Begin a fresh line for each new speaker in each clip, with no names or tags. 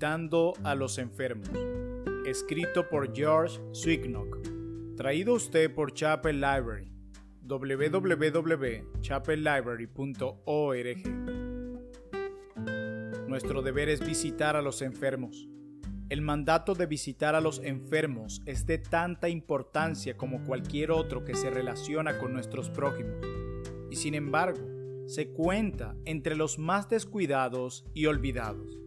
Visitando a los enfermos. Escrito por George Swignock. Traído usted por Chapel Library. www.chapellibrary.org. Nuestro deber es visitar a los enfermos. El mandato de visitar a los enfermos es de tanta importancia como cualquier otro que se relaciona con nuestros prójimos. Y sin embargo, se cuenta entre los más descuidados y olvidados.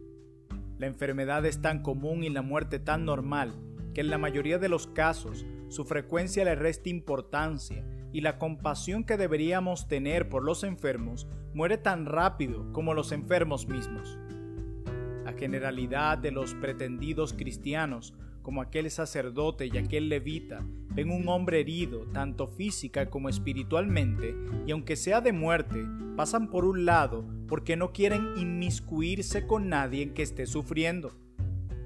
La enfermedad es tan común y la muerte tan normal que en la mayoría de los casos su frecuencia le resta importancia y la compasión que deberíamos tener por los enfermos muere tan rápido como los enfermos mismos. La generalidad de los pretendidos cristianos, como aquel sacerdote y aquel levita, ven un hombre herido tanto física como espiritualmente y aunque sea de muerte, pasan por un lado porque no quieren inmiscuirse con nadie que esté sufriendo.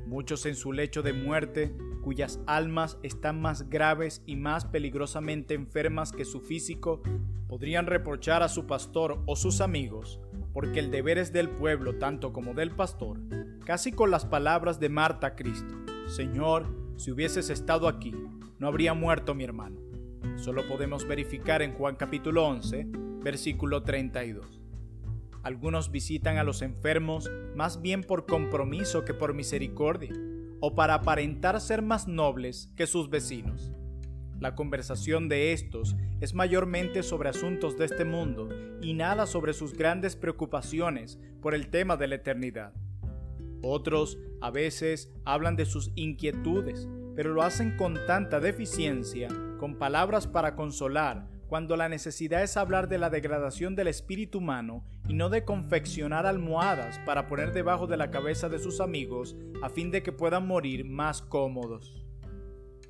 Muchos en su lecho de muerte, cuyas almas están más graves y más peligrosamente enfermas que su físico, podrían reprochar a su pastor o sus amigos, porque el deber es del pueblo tanto como del pastor, casi con las palabras de Marta Cristo, Señor, si hubieses estado aquí, no habría muerto mi hermano. Solo podemos verificar en Juan capítulo 11, versículo 32. Algunos visitan a los enfermos más bien por compromiso que por misericordia, o para aparentar ser más nobles que sus vecinos. La conversación de estos es mayormente sobre asuntos de este mundo y nada sobre sus grandes preocupaciones por el tema de la eternidad. Otros a veces hablan de sus inquietudes, pero lo hacen con tanta deficiencia, con palabras para consolar, cuando la necesidad es hablar de la degradación del espíritu humano y no de confeccionar almohadas para poner debajo de la cabeza de sus amigos a fin de que puedan morir más cómodos.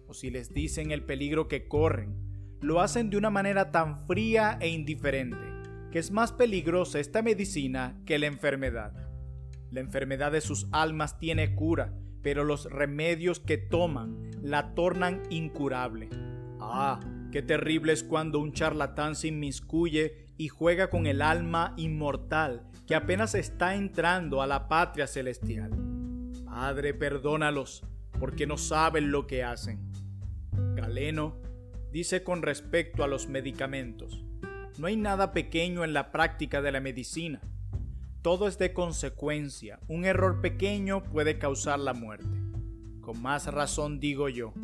O si les dicen el peligro que corren, lo hacen de una manera tan fría e indiferente, que es más peligrosa esta medicina que la enfermedad. La enfermedad de sus almas tiene cura, pero los remedios que toman la tornan incurable. Ah, Qué terrible es cuando un charlatán se inmiscuye y juega con el alma inmortal que apenas está entrando a la patria celestial. Padre, perdónalos, porque no saben lo que hacen. Galeno dice con respecto a los medicamentos, no hay nada pequeño en la práctica de la medicina. Todo es de consecuencia. Un error pequeño puede causar la muerte. Con más razón digo yo,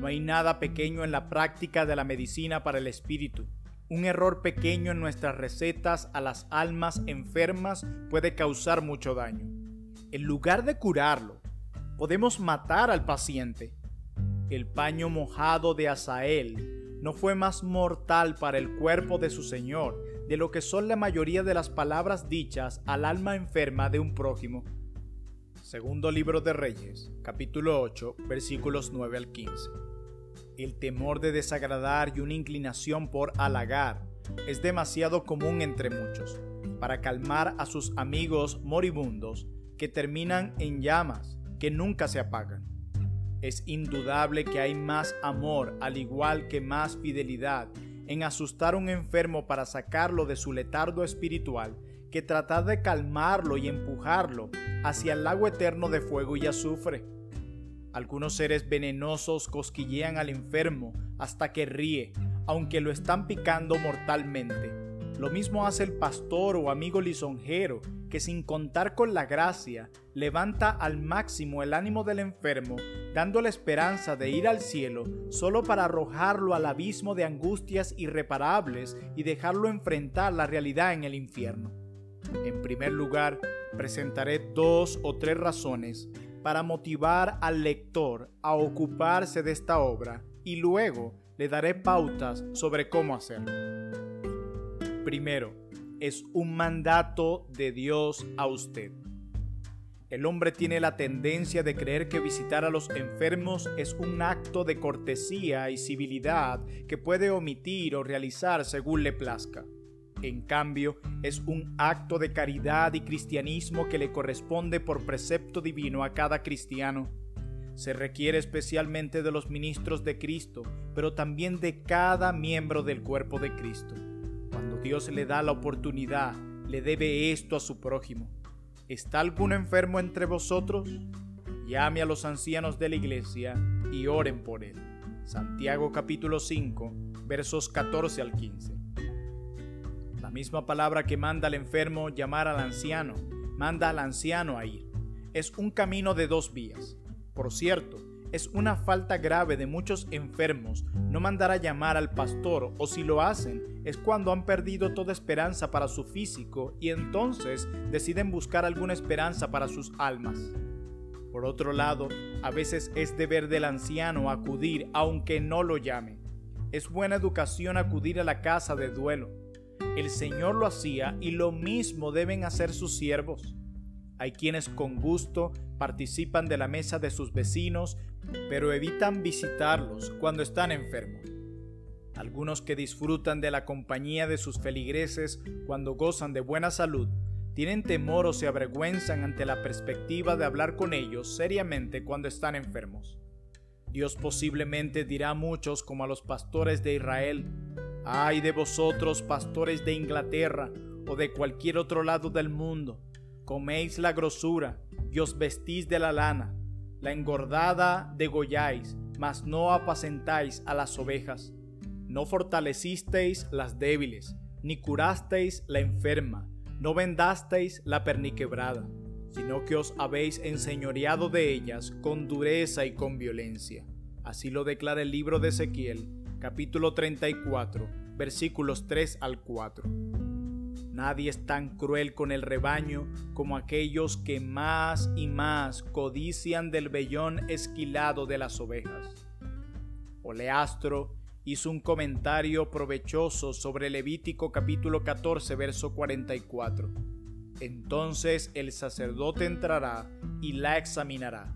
no hay nada pequeño en la práctica de la medicina para el espíritu. Un error pequeño en nuestras recetas a las almas enfermas puede causar mucho daño. En lugar de curarlo, podemos matar al paciente. El paño mojado de Asael no fue más mortal para el cuerpo de su Señor de lo que son la mayoría de las palabras dichas al alma enferma de un prójimo. Segundo libro de Reyes, capítulo 8, versículos 9 al 15. El temor de desagradar y una inclinación por halagar es demasiado común entre muchos para calmar a sus amigos moribundos que terminan en llamas que nunca se apagan. Es indudable que hay más amor, al igual que más fidelidad, en asustar a un enfermo para sacarlo de su letardo espiritual que tratar de calmarlo y empujarlo hacia el lago eterno de fuego y azufre. Algunos seres venenosos cosquillean al enfermo hasta que ríe, aunque lo están picando mortalmente. Lo mismo hace el pastor o amigo lisonjero, que sin contar con la gracia, levanta al máximo el ánimo del enfermo, dando la esperanza de ir al cielo solo para arrojarlo al abismo de angustias irreparables y dejarlo enfrentar la realidad en el infierno. En primer lugar, presentaré dos o tres razones para motivar al lector a ocuparse de esta obra y luego le daré pautas sobre cómo hacerlo. Primero, es un mandato de Dios a usted. El hombre tiene la tendencia de creer que visitar a los enfermos es un acto de cortesía y civilidad que puede omitir o realizar según le plazca. En cambio, es un acto de caridad y cristianismo que le corresponde por precepto divino a cada cristiano. Se requiere especialmente de los ministros de Cristo, pero también de cada miembro del cuerpo de Cristo. Cuando Dios le da la oportunidad, le debe esto a su prójimo. ¿Está algún enfermo entre vosotros? Llame a los ancianos de la iglesia y oren por él. Santiago capítulo 5, versos 14 al 15. Misma palabra que manda al enfermo llamar al anciano, manda al anciano a ir. Es un camino de dos vías. Por cierto, es una falta grave de muchos enfermos no mandar a llamar al pastor o si lo hacen es cuando han perdido toda esperanza para su físico y entonces deciden buscar alguna esperanza para sus almas. Por otro lado, a veces es deber del anciano acudir aunque no lo llame. Es buena educación acudir a la casa de duelo. El Señor lo hacía y lo mismo deben hacer sus siervos. Hay quienes con gusto participan de la mesa de sus vecinos, pero evitan visitarlos cuando están enfermos. Algunos que disfrutan de la compañía de sus feligreses cuando gozan de buena salud, tienen temor o se avergüenzan ante la perspectiva de hablar con ellos seriamente cuando están enfermos. Dios posiblemente dirá a muchos como a los pastores de Israel, ay de vosotros pastores de Inglaterra o de cualquier otro lado del mundo, coméis la grosura y os vestís de la lana, la engordada degolláis, mas no apacentáis a las ovejas. No fortalecisteis las débiles, ni curasteis la enferma, no vendasteis la perniquebrada, sino que os habéis enseñoreado de ellas con dureza y con violencia. Así lo declara el libro de Ezequiel, capítulo 34, versículos 3 al 4. Nadie es tan cruel con el rebaño como aquellos que más y más codician del vellón esquilado de las ovejas. Oleastro hizo un comentario provechoso sobre Levítico capítulo 14 verso 44. Entonces el sacerdote entrará y la examinará,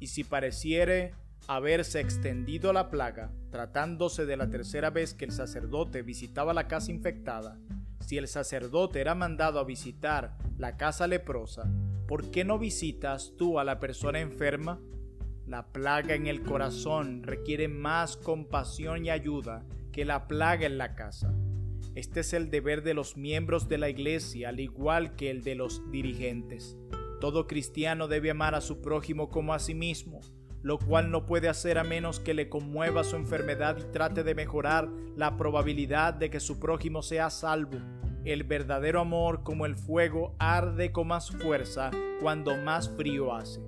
y si pareciere haberse extendido la plaga, tratándose de la tercera vez que el sacerdote visitaba la casa infectada, si el sacerdote era mandado a visitar la casa leprosa, ¿por qué no visitas tú a la persona enferma? La plaga en el corazón requiere más compasión y ayuda que la plaga en la casa. Este es el deber de los miembros de la iglesia, al igual que el de los dirigentes. Todo cristiano debe amar a su prójimo como a sí mismo, lo cual no puede hacer a menos que le conmueva su enfermedad y trate de mejorar la probabilidad de que su prójimo sea salvo. El verdadero amor como el fuego arde con más fuerza cuando más frío hace.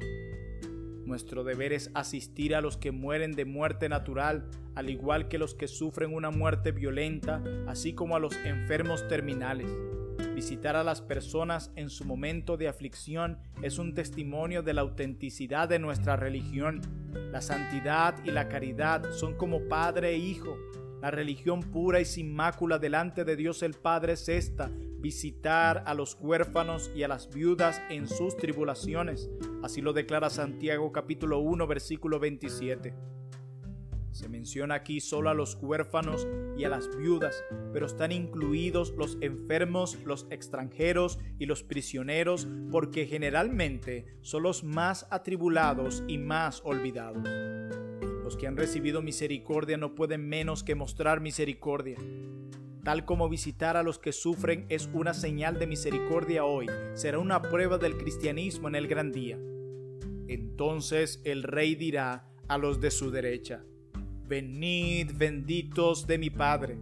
Nuestro deber es asistir a los que mueren de muerte natural, al igual que los que sufren una muerte violenta, así como a los enfermos terminales. Visitar a las personas en su momento de aflicción es un testimonio de la autenticidad de nuestra religión. La santidad y la caridad son como padre e hijo. La religión pura y sin mácula delante de Dios el Padre es esta, visitar a los huérfanos y a las viudas en sus tribulaciones. Así lo declara Santiago capítulo 1 versículo 27. Se menciona aquí solo a los huérfanos y a las viudas, pero están incluidos los enfermos, los extranjeros y los prisioneros, porque generalmente son los más atribulados y más olvidados. Los que han recibido misericordia no pueden menos que mostrar misericordia. Tal como visitar a los que sufren es una señal de misericordia hoy, será una prueba del cristianismo en el gran día. Entonces el rey dirá a los de su derecha, Venid benditos de mi Padre,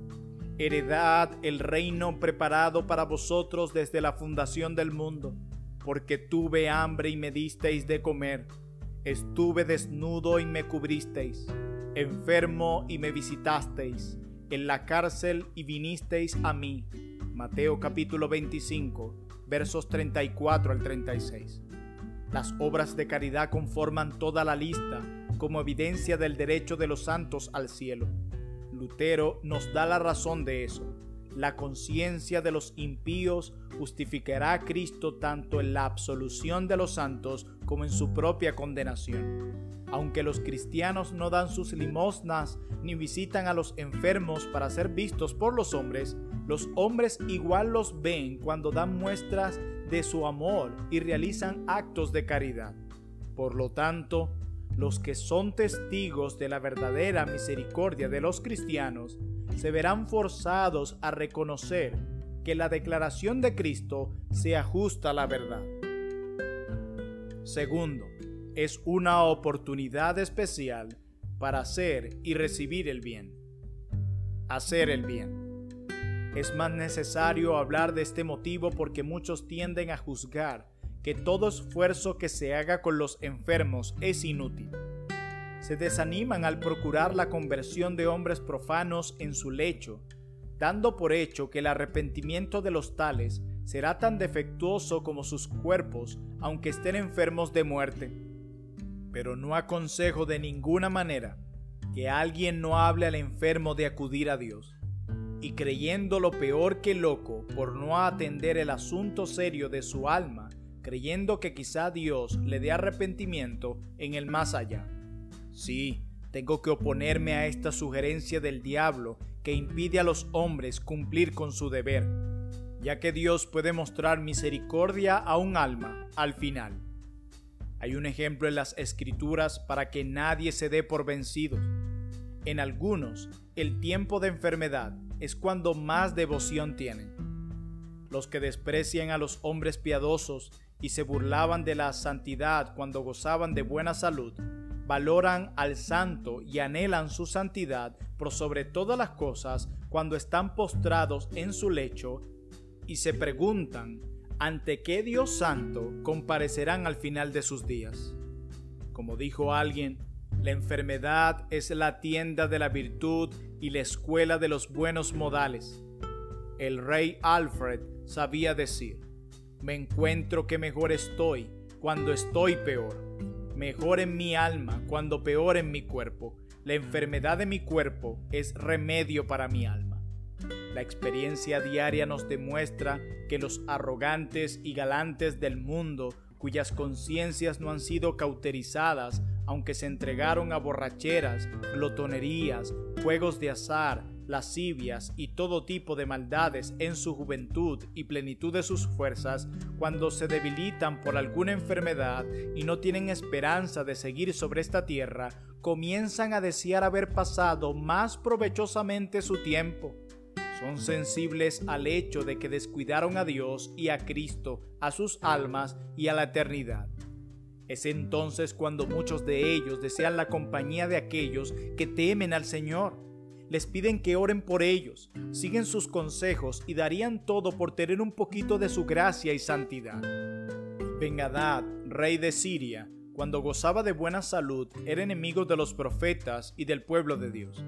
heredad el reino preparado para vosotros desde la fundación del mundo, porque tuve hambre y me disteis de comer, estuve desnudo y me cubristeis, enfermo y me visitasteis, en la cárcel y vinisteis a mí. Mateo capítulo 25, versos 34 al 36. Las obras de caridad conforman toda la lista como evidencia del derecho de los santos al cielo. Lutero nos da la razón de eso. La conciencia de los impíos justificará a Cristo tanto en la absolución de los santos como en su propia condenación. Aunque los cristianos no dan sus limosnas ni visitan a los enfermos para ser vistos por los hombres, los hombres igual los ven cuando dan muestras de su amor y realizan actos de caridad. Por lo tanto, los que son testigos de la verdadera misericordia de los cristianos se verán forzados a reconocer que la declaración de Cristo se ajusta a la verdad. Segundo, es una oportunidad especial para hacer y recibir el bien. Hacer el bien. Es más necesario hablar de este motivo porque muchos tienden a juzgar que todo esfuerzo que se haga con los enfermos es inútil. Se desaniman al procurar la conversión de hombres profanos en su lecho, dando por hecho que el arrepentimiento de los tales será tan defectuoso como sus cuerpos, aunque estén enfermos de muerte. Pero no aconsejo de ninguna manera que alguien no hable al enfermo de acudir a Dios, y creyendo lo peor que loco por no atender el asunto serio de su alma, creyendo que quizá Dios le dé arrepentimiento en el más allá. Sí, tengo que oponerme a esta sugerencia del diablo que impide a los hombres cumplir con su deber, ya que Dios puede mostrar misericordia a un alma al final. Hay un ejemplo en las escrituras para que nadie se dé por vencido. En algunos, el tiempo de enfermedad es cuando más devoción tienen. Los que desprecian a los hombres piadosos y se burlaban de la santidad cuando gozaban de buena salud, valoran al santo y anhelan su santidad por sobre todas las cosas cuando están postrados en su lecho y se preguntan ante qué Dios santo comparecerán al final de sus días. Como dijo alguien, la enfermedad es la tienda de la virtud y la escuela de los buenos modales. El rey Alfred sabía decir, me encuentro que mejor estoy cuando estoy peor. Mejor en mi alma cuando peor en mi cuerpo. La enfermedad de mi cuerpo es remedio para mi alma. La experiencia diaria nos demuestra que los arrogantes y galantes del mundo, cuyas conciencias no han sido cauterizadas, aunque se entregaron a borracheras, glotonerías, juegos de azar, lascivias y todo tipo de maldades en su juventud y plenitud de sus fuerzas, cuando se debilitan por alguna enfermedad y no tienen esperanza de seguir sobre esta tierra, comienzan a desear haber pasado más provechosamente su tiempo. Son sensibles al hecho de que descuidaron a Dios y a Cristo, a sus almas y a la eternidad. Es entonces cuando muchos de ellos desean la compañía de aquellos que temen al Señor les piden que oren por ellos, siguen sus consejos y darían todo por tener un poquito de su gracia y santidad. Bengadad, rey de Siria, cuando gozaba de buena salud, era enemigo de los profetas y del pueblo de Dios.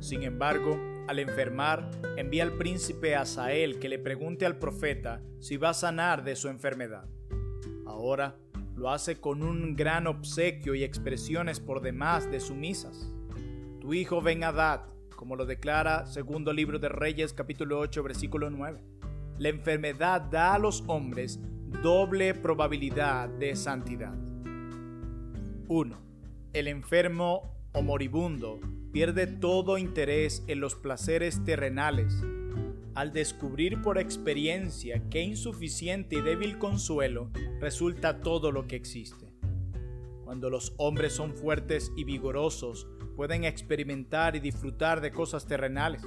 Sin embargo, al enfermar, envía al príncipe Asael que le pregunte al profeta si va a sanar de su enfermedad. Ahora lo hace con un gran obsequio y expresiones por demás de sumisas. Tu hijo Benadad como lo declara segundo libro de Reyes capítulo 8 versículo 9. La enfermedad da a los hombres doble probabilidad de santidad. 1. El enfermo o moribundo pierde todo interés en los placeres terrenales al descubrir por experiencia qué insuficiente y débil consuelo resulta todo lo que existe. Cuando los hombres son fuertes y vigorosos, pueden experimentar y disfrutar de cosas terrenales.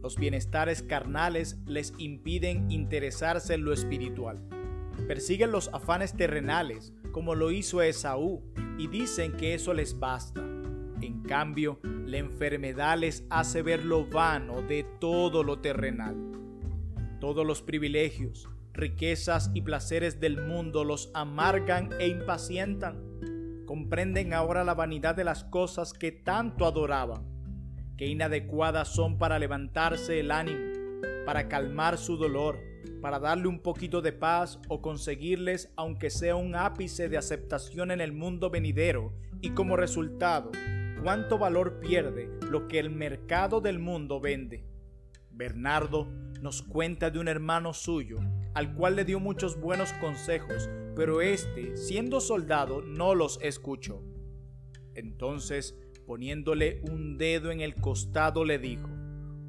Los bienestares carnales les impiden interesarse en lo espiritual. Persiguen los afanes terrenales, como lo hizo Esaú, y dicen que eso les basta. En cambio, la enfermedad les hace ver lo vano de todo lo terrenal. Todos los privilegios, riquezas y placeres del mundo los amargan e impacientan comprenden ahora la vanidad de las cosas que tanto adoraban, que inadecuadas son para levantarse el ánimo, para calmar su dolor, para darle un poquito de paz o conseguirles aunque sea un ápice de aceptación en el mundo venidero y como resultado, cuánto valor pierde lo que el mercado del mundo vende. Bernardo nos cuenta de un hermano suyo, al cual le dio muchos buenos consejos, pero éste, siendo soldado, no los escuchó. Entonces, poniéndole un dedo en el costado, le dijo,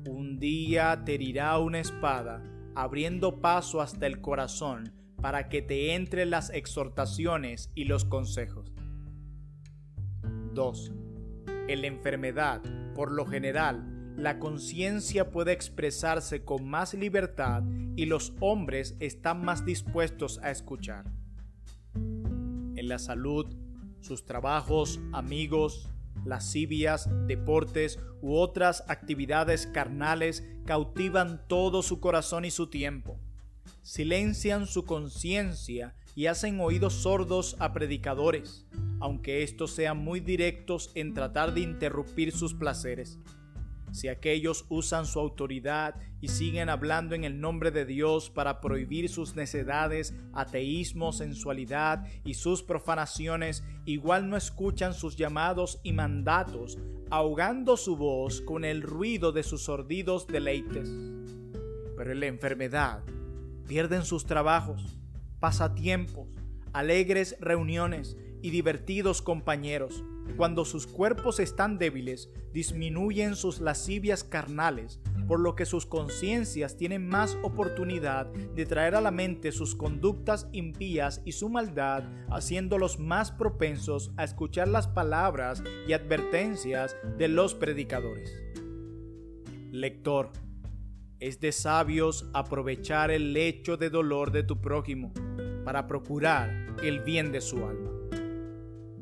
Un día te herirá una espada, abriendo paso hasta el corazón, para que te entren las exhortaciones y los consejos. 2. En la enfermedad, por lo general, la conciencia puede expresarse con más libertad y los hombres están más dispuestos a escuchar. en la salud, sus trabajos, amigos, lascivias, deportes u otras actividades carnales cautivan todo su corazón y su tiempo. Silencian su conciencia y hacen oídos sordos a predicadores, aunque estos sean muy directos en tratar de interrumpir sus placeres. Si aquellos usan su autoridad y siguen hablando en el nombre de Dios para prohibir sus necedades, ateísmo, sensualidad y sus profanaciones, igual no escuchan sus llamados y mandatos, ahogando su voz con el ruido de sus sordidos deleites. Pero en la enfermedad pierden sus trabajos, pasatiempos, alegres reuniones y divertidos compañeros cuando sus cuerpos están débiles, disminuyen sus lascivias carnales, por lo que sus conciencias tienen más oportunidad de traer a la mente sus conductas impías y su maldad, haciéndolos más propensos a escuchar las palabras y advertencias de los predicadores. Lector, es de sabios aprovechar el lecho de dolor de tu prójimo para procurar el bien de su alma.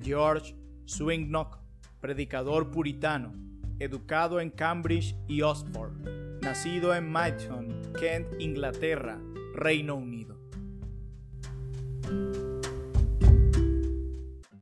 George Swingnock, predicador puritano, educado en Cambridge y Oxford, nacido en Myton, Kent, Inglaterra, Reino Unido.